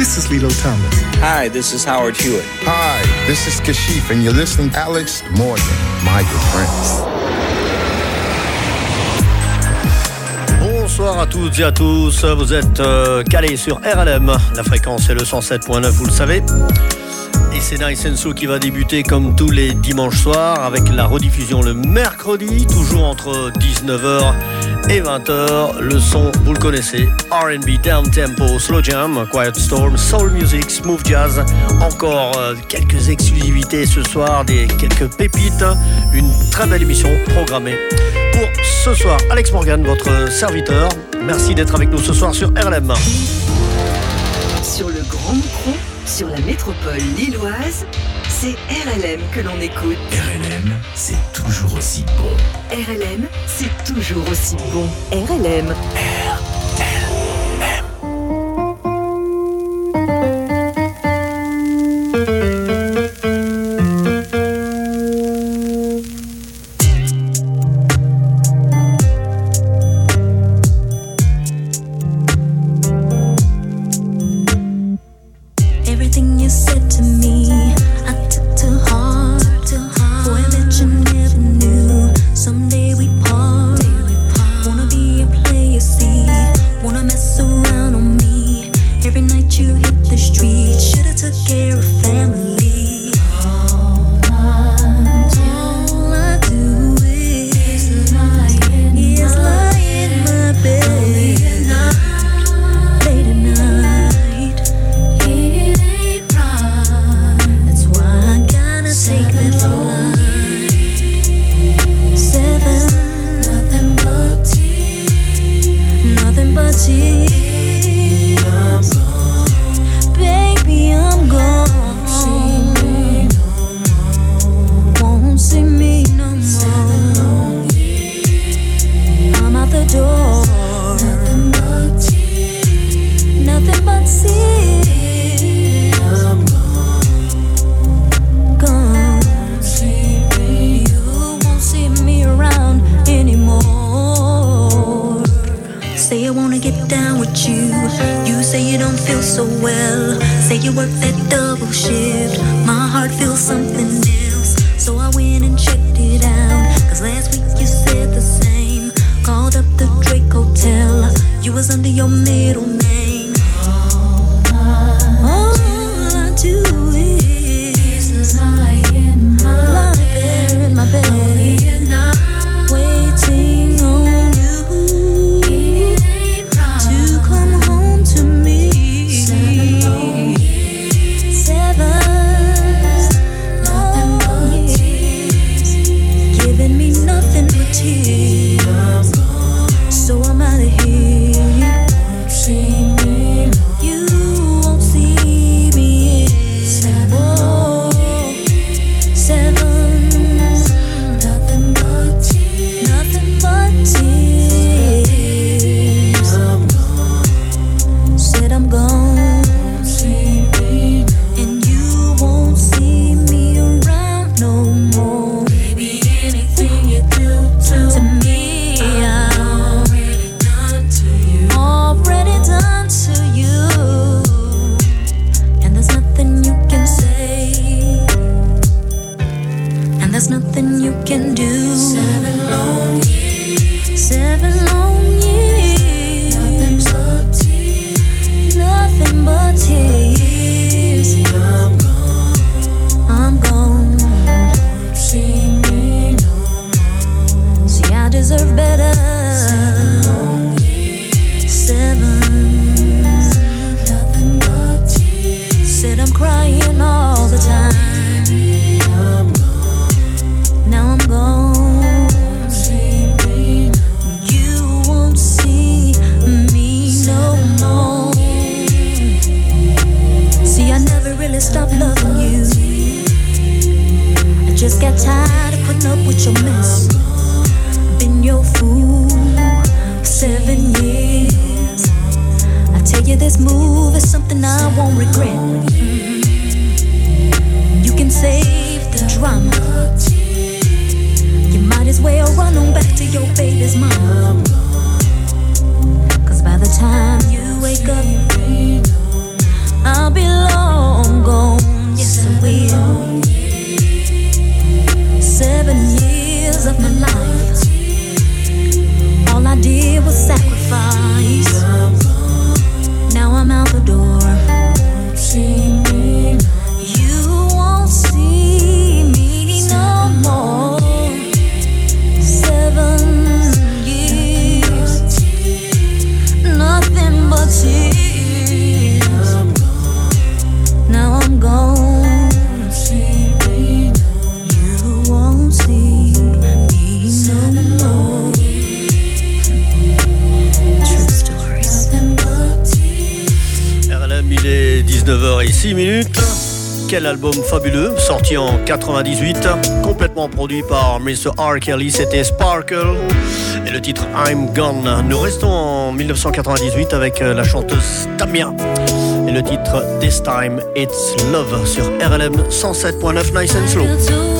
this is Lilo Thomas. Hi, this is Howard Hewitt. Hi, this is Kashif, and you're listening to Alex Morgan, my good friends. Bonsoir à toutes et à tous, vous êtes euh, calés sur RLM, la fréquence est le 107.9, vous le savez. Et c'est Nice So qui va débuter comme tous les dimanches soirs avec la rediffusion le mercredi, toujours entre 19h et 20h. Le son, vous le connaissez, RB, Down Tempo, Slow Jam, Quiet Storm, Soul Music, Smooth Jazz. Encore euh, quelques exclusivités ce soir, des quelques pépites. Une très belle émission programmée pour ce soir. Alex Morgan, votre serviteur. Merci d'être avec nous ce soir sur RLM. Sur la métropole lilloise, c'est RLM que l'on écoute. RLM, c'est toujours aussi bon. RLM, c'est toujours aussi bon. RLM. L'album fabuleux, sorti en 98, complètement produit par Mr. R. Kelly, c'était Sparkle. Et le titre I'm Gone. Nous restons en 1998 avec euh, la chanteuse Tamia. Et le titre This Time It's Love sur RLM 107.9 Nice and Slow.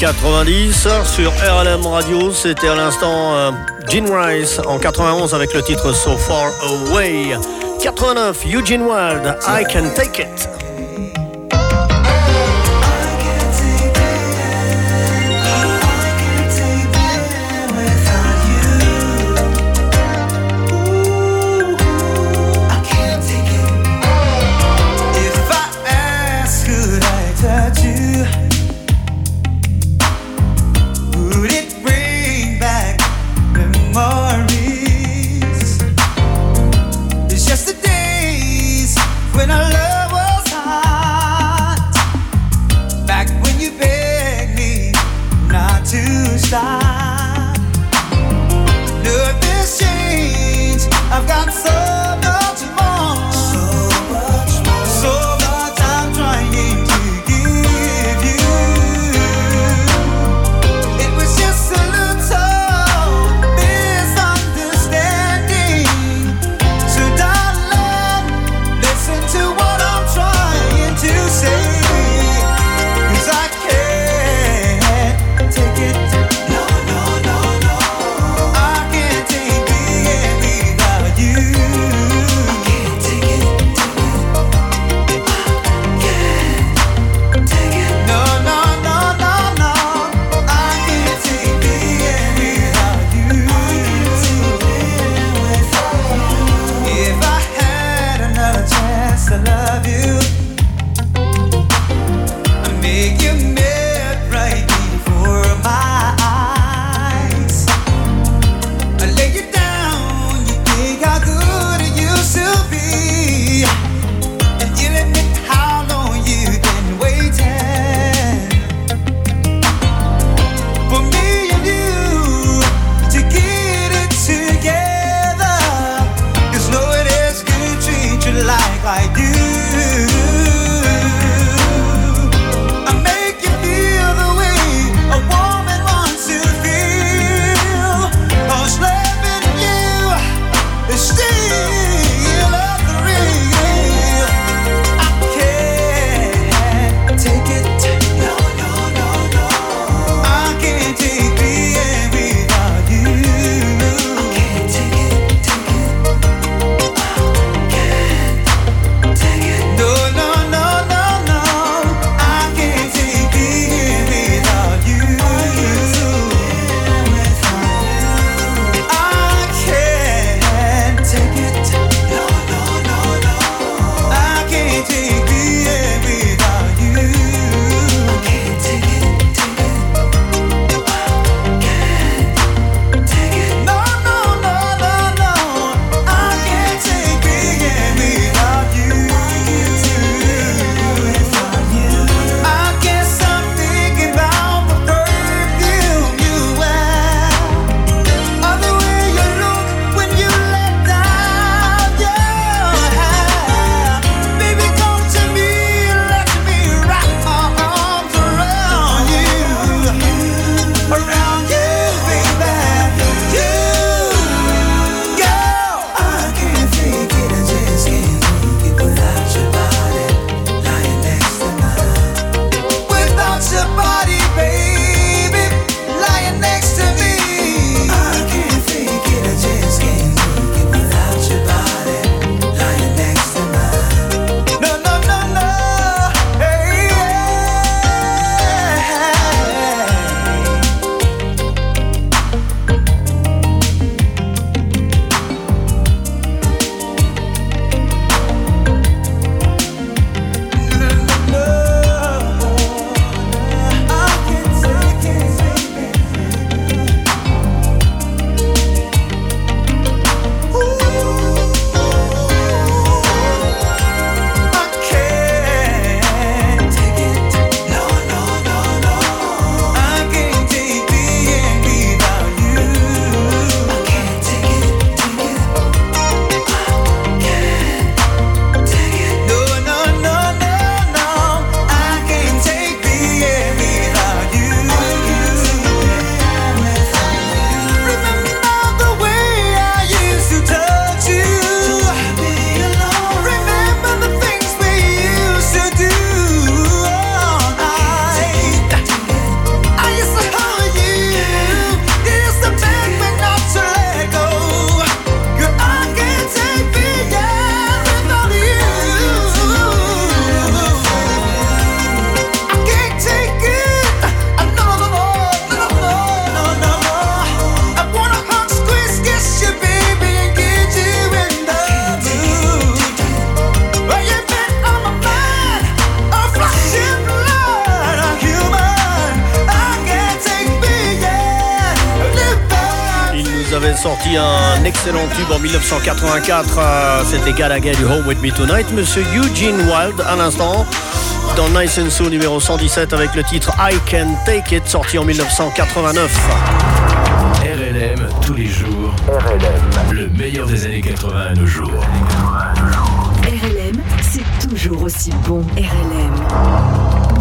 90 sur RLM Radio. C'était à l'instant euh, Gene Rice en 91 avec le titre So Far Away. 89, Eugene Wild, I Can Take It. Excellent tube en 1984. euh, C'était Gotta Get You Home With Me Tonight. Monsieur Eugene Wild, à l'instant, dans Nice and So numéro 117 avec le titre I Can Take It, sorti en 1989. RLM tous les jours. RLM. Le meilleur des années 80 à nos jours. RLM, c'est toujours aussi bon. RLM.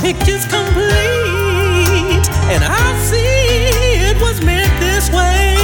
Picture's complete, and I see it was meant this way.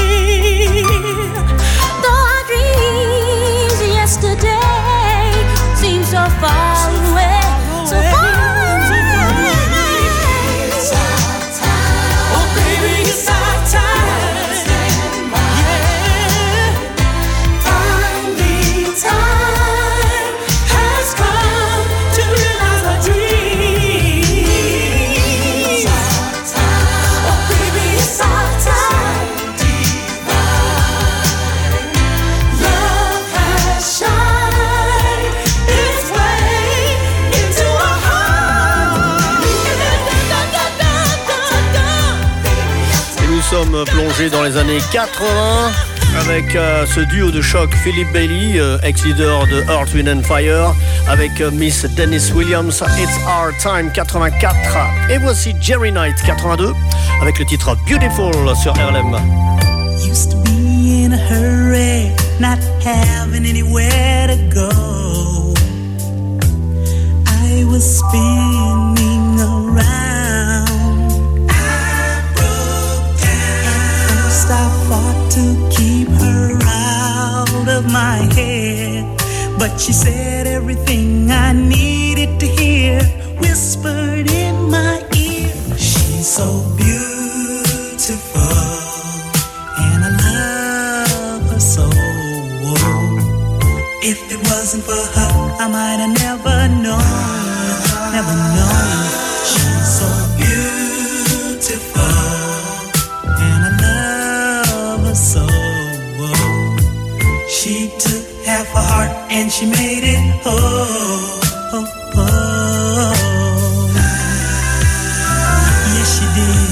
Dans les années 80 avec euh, ce duo de choc Philip Bailey, euh, ex-leader de Earth, Wind and Fire, avec euh, Miss Dennis Williams, It's Our Time 84. Et voici Jerry Knight 82 avec le titre Beautiful sur RLM. Used to be in a hurry, not having anywhere to go. I was of my head, but she said everything I needed to hear, whispered in my ear. She's so beautiful and I love her so. If it wasn't for her, and she made it whole. Oh, oh, oh. Yes, she did.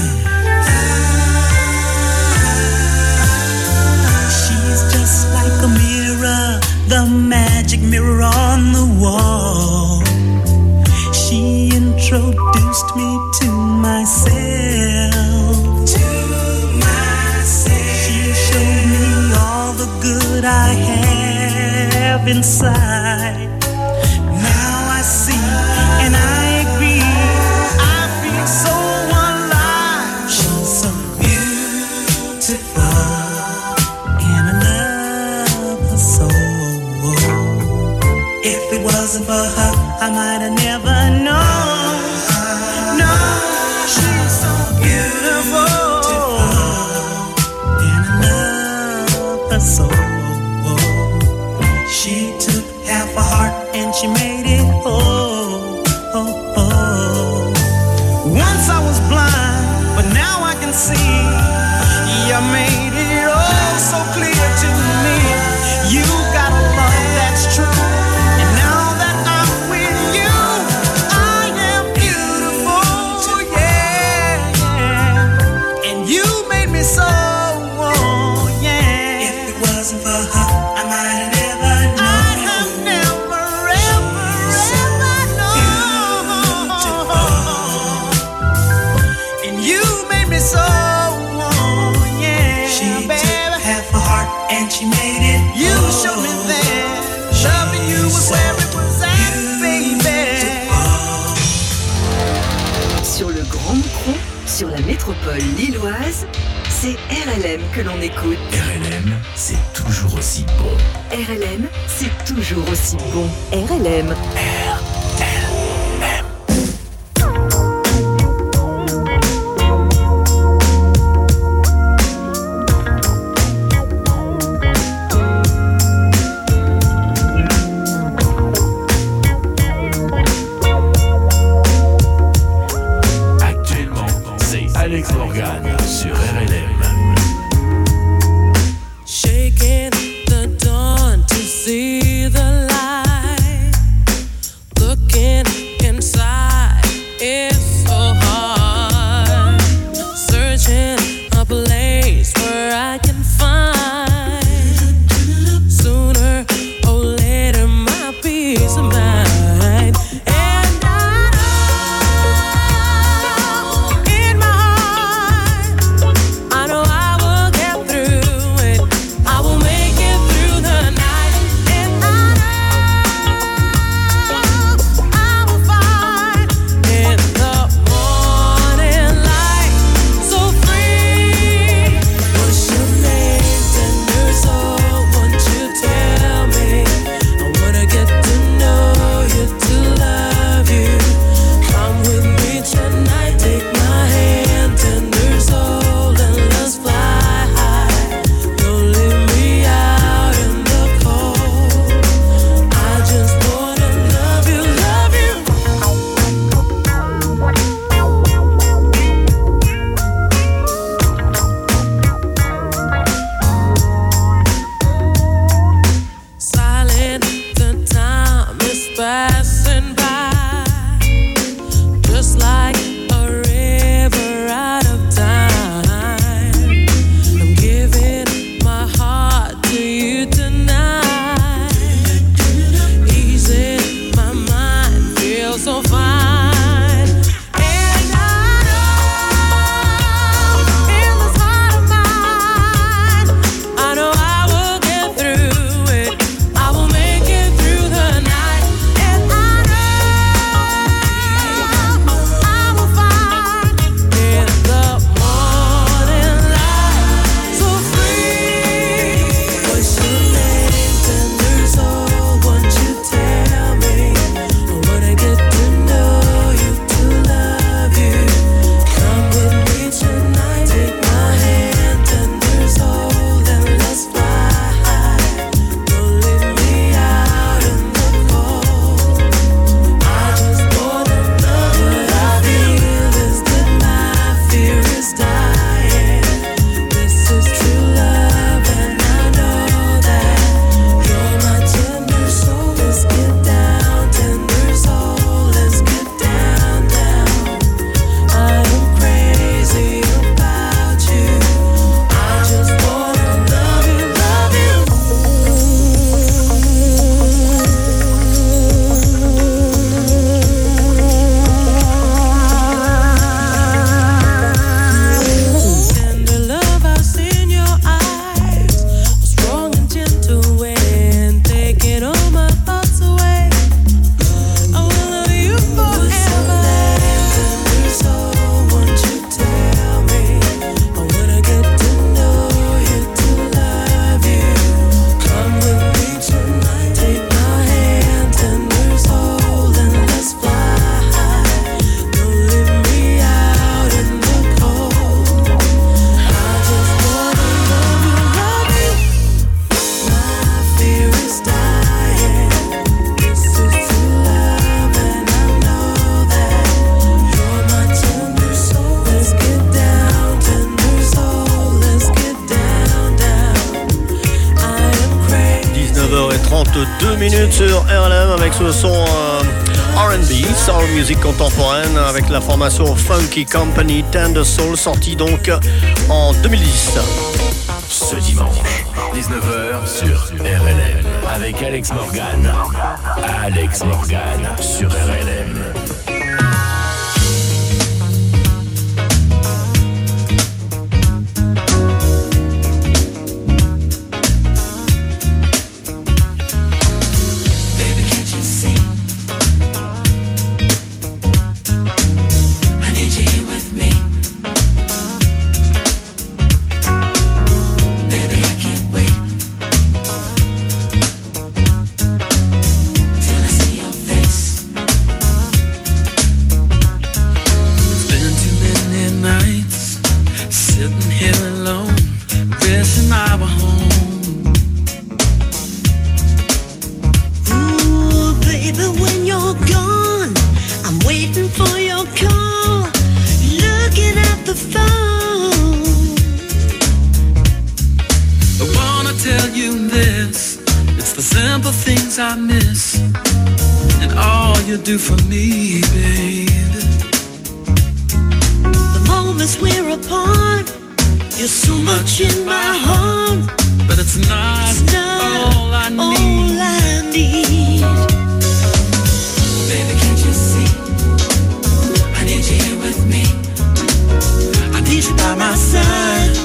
She's just like a mirror, the magic mirror inside. Sur la métropole lilloise, c'est RLM que l'on écoute. RLM, c'est toujours aussi bon. RLM, c'est toujours aussi bon. RLM. Formation Funky Company Tender Soul, sorti donc en 2010. Ce dimanche, 19h sur RLM, avec Alex Morgan. Alex Morgan sur RLM. Tell you this. It's the simple things I miss. And all you do for me, baby The moments we're apart, you're so much in my heart. But it's not, It's not all I need. All I need. Baby, can't you see? I need you here with me. I need you by my side,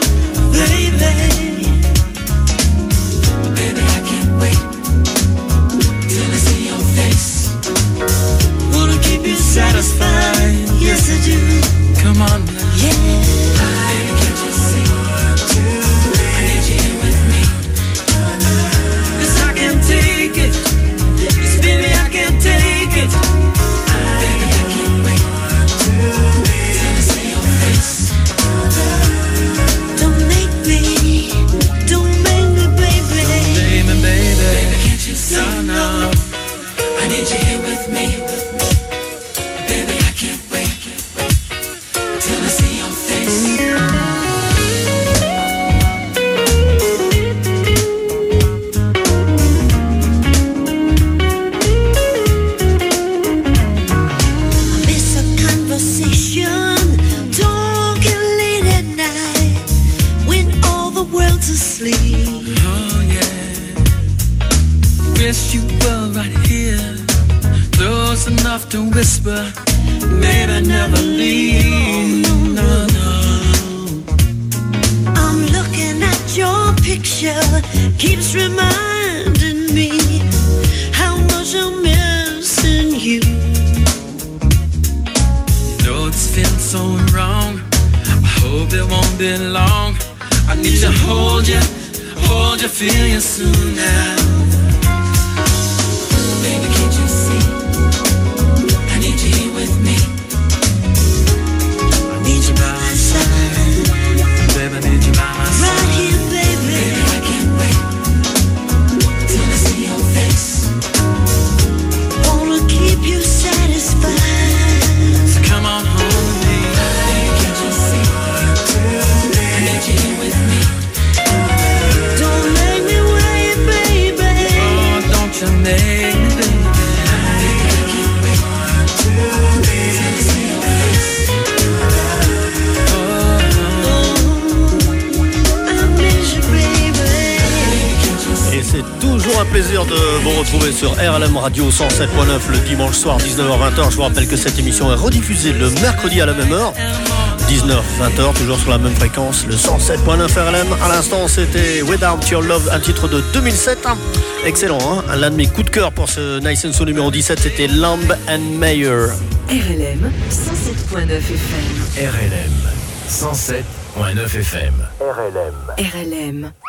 Baby, Yeah. Hold you, hold you, feel you soon now. Radio 107.9 le dimanche soir 19h-20h. Je vous rappelle que cette émission est rediffusée le mercredi à la même heure. 19-20h, toujours sur la même fréquence, le 107.9 RLM. À l'instant, c'était Without Your Love, un titre de 2007. Excellent, hein l'un de mes coups de cœur pour ce Nice and Soul numéro 17, c'était Lamb and Mayer. RLM 107.9 FM. RLM 107.9 FM. RLM. No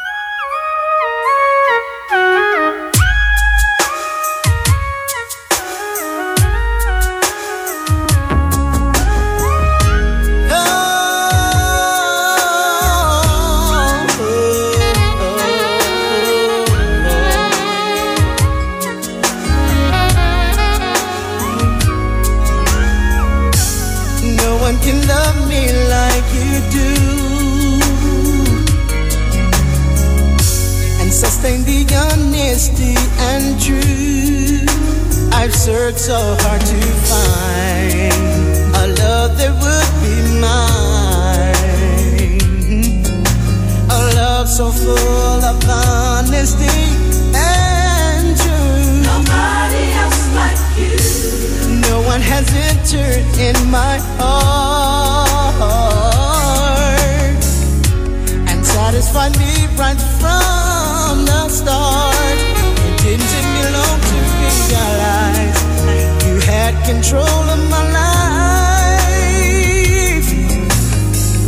be honesty and true. I've searched so hard to find a love that would be mine. A love so full of honesty and truth. Nobody else like you. No one has entered in my heart and satisfied me right from from the start. It didn't take me long to realize you had control of my life.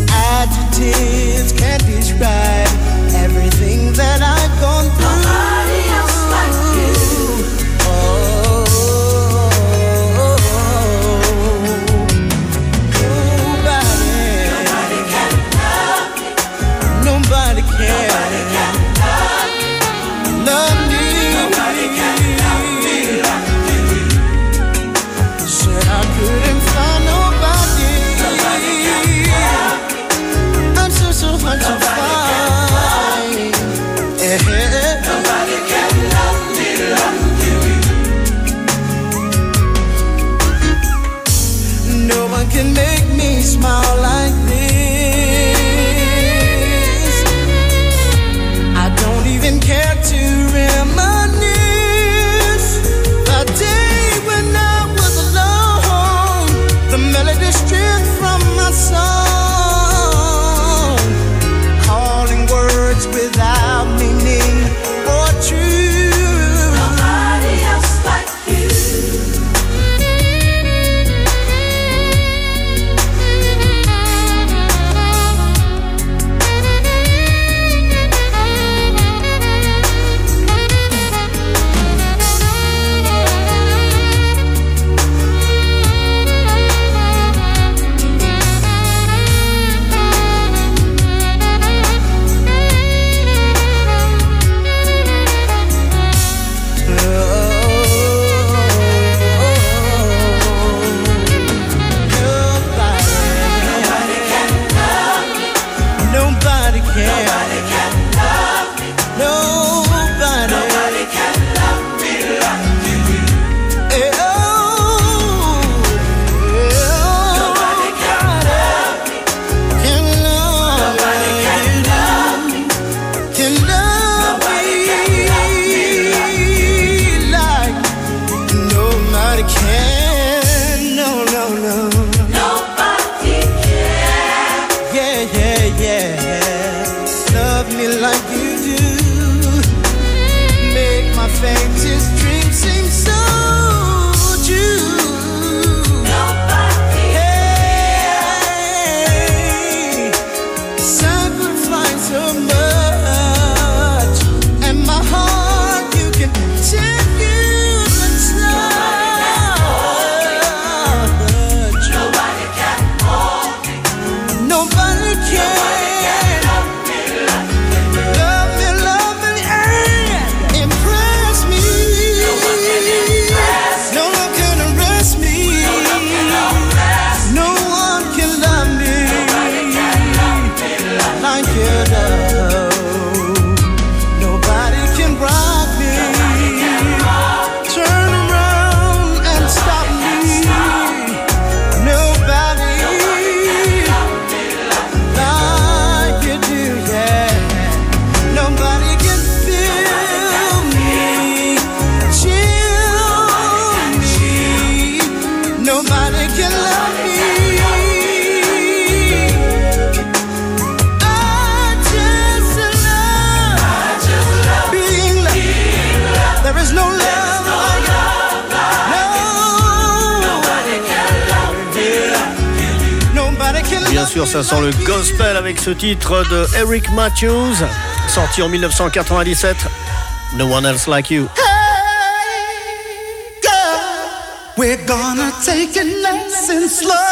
Adjectives. ça sent le gospel avec ce titre de Eric Matthews, sorti en 1997, No One Else Like You. Hey, girl, we're gonna take it nice slow.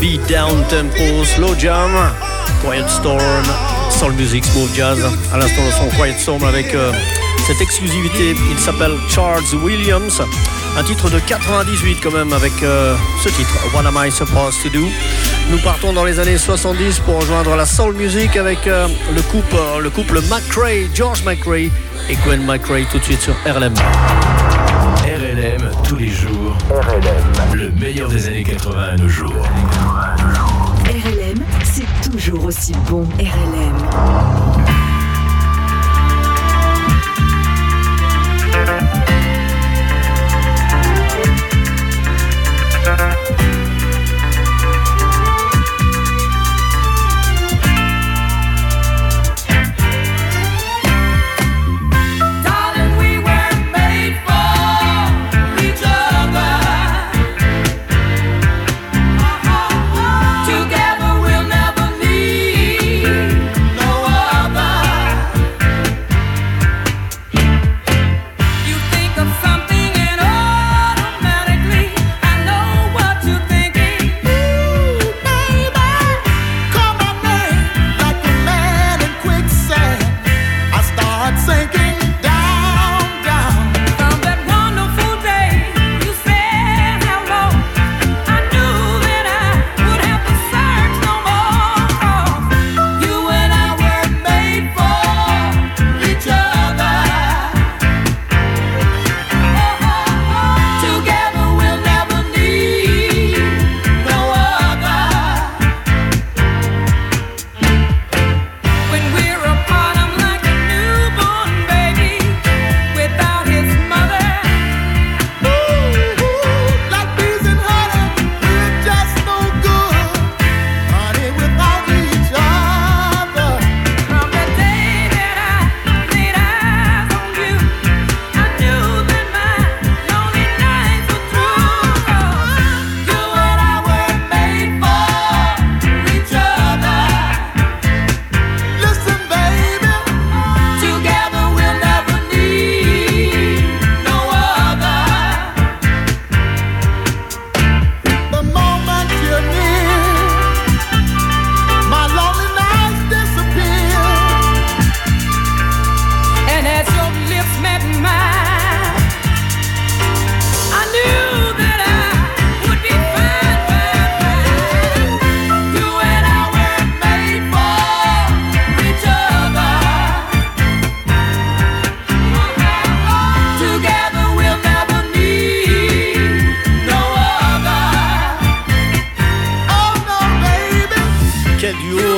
beat down tempo, slow jam, Quiet Storm, Soul Music, Smooth Jazz. À l'instant, le son Quiet Storm avec euh, cette exclusivité. Il s'appelle Charles Williams. Un titre de 98 quand même avec euh, ce titre, What Am I Supposed to Do? Nous partons dans les années 70 pour rejoindre la soul music avec euh, le couple, le couple McRae, George McRae et Gwen McRae tout de suite sur RLM. RLM tous les jours. RLM. Le meilleur des années 80 à nos jours toujours aussi bon RLM.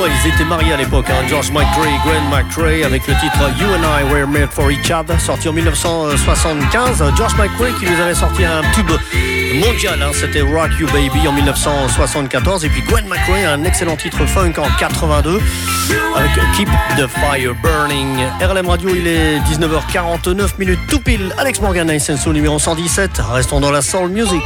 Ils étaient mariés à l'époque. Hein. George McCrae et Gwen McCrae avec le titre You and I Were Made for Each Other, sorti en 1975. George McCrae qui nous avait sorti un tube mondial. Hein. C'était Rock You Baby en 1974. Et puis Gwen McCrae, un excellent titre funk en 82 avec Keep the Fire Burning. RLM Radio, il est 19h49 minutes tout pile. Alex Morgan, Senso numéro 117. Restons dans la soul music.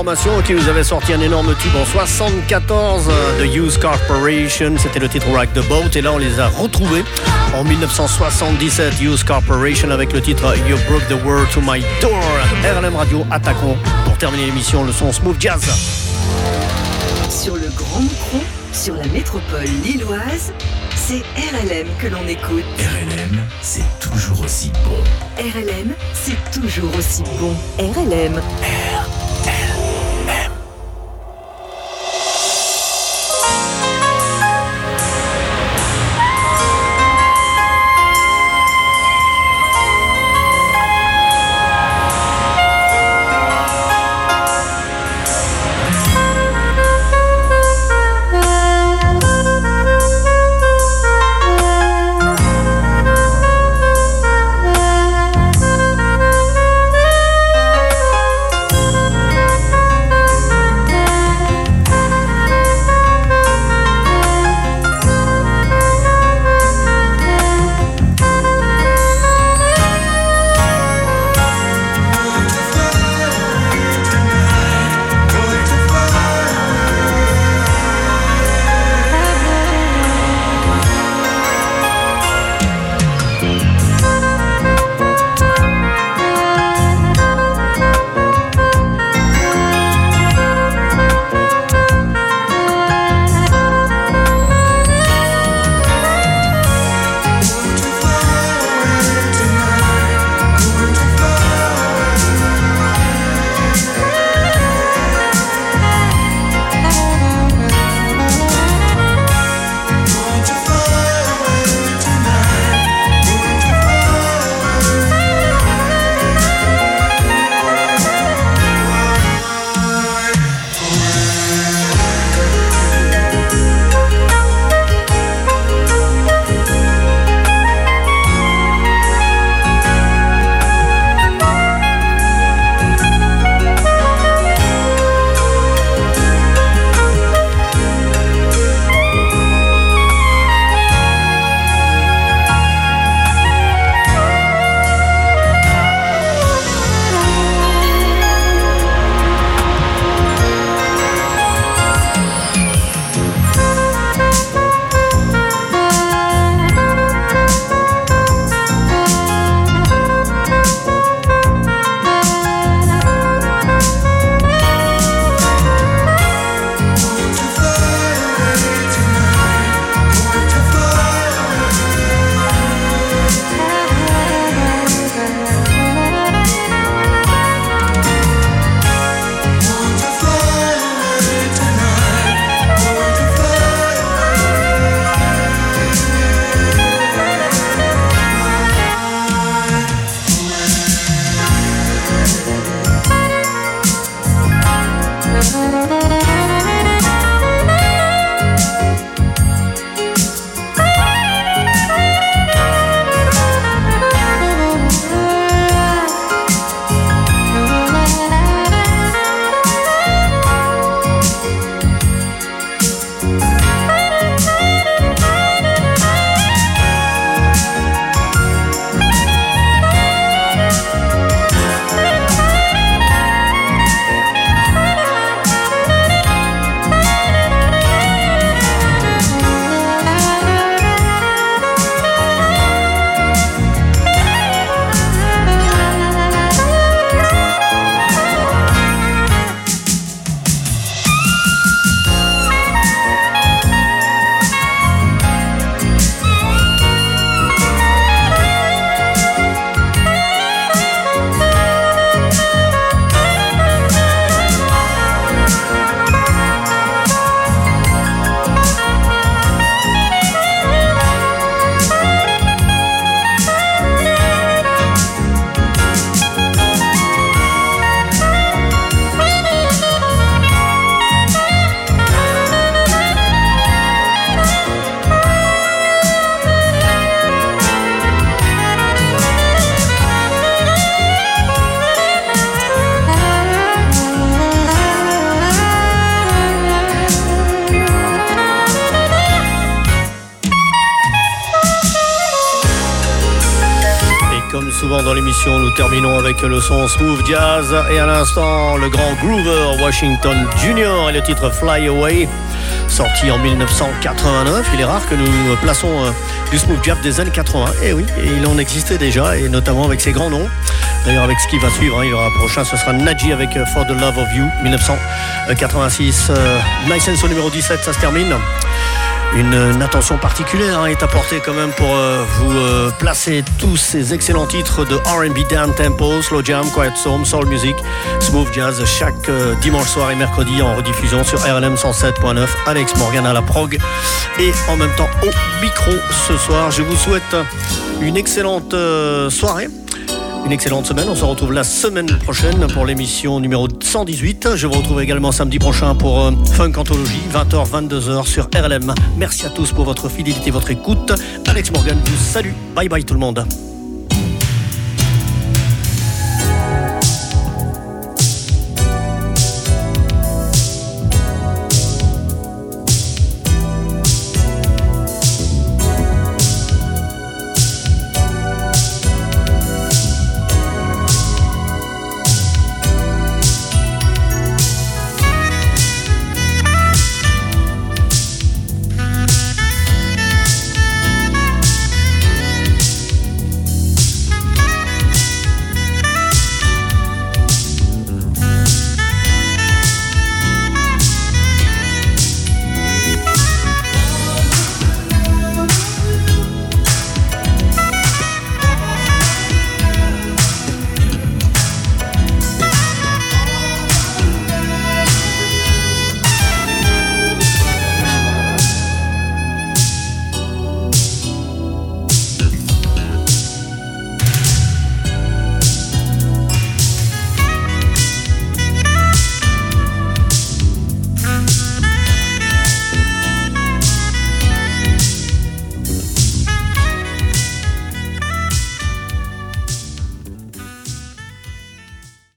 Formation qui nous avait sorti un énorme tube en 74 euh, de Use Corporation. C'était le titre Rock the Boat. Et là, on les a retrouvés en 1977. Use Corporation avec le titre You Broke the World to My Door. RLM Radio, attaquons pour terminer l'émission le son smooth jazz. Sur le Grand Micron, sur la métropole lilloise, c'est RLM que l'on écoute. RLM, c'est toujours aussi bon. RLM, c'est toujours aussi bon. RLM. Thank terminons avec le son smooth jazz et à l'instant le grand groover Washington Jr. et le titre Fly Away, sorti en 1989. Il est rare que nous plaçons euh, du smooth jazz des années 80. Et eh oui, et il en existait déjà et notamment avec ses grands noms. D'ailleurs, avec ce qui va suivre, hein, il y aura prochain, ce sera Naji avec euh, For the Love of You, 1986. Euh, au numéro 17, ça se termine. Une, attention particulière hein, est apportée quand même pour euh, vous euh, placer tous ces excellents titres de R&B down tempo, slow jam, quiet storm, soul music, smooth jazz chaque euh, dimanche soir et mercredi en rediffusion sur RLM 107.9. Alex Morgan à la prog et en même temps au micro ce soir. Je vous souhaite une excellente soirée une excellente semaine. On se retrouve la semaine prochaine pour l'émission numéro 118. Je vous retrouve également samedi prochain pour Funk Anthologie, 20h, 22h sur RLM. Merci à tous pour votre fidélité, votre écoute. Alex Morgan vous salue. Bye bye tout le monde.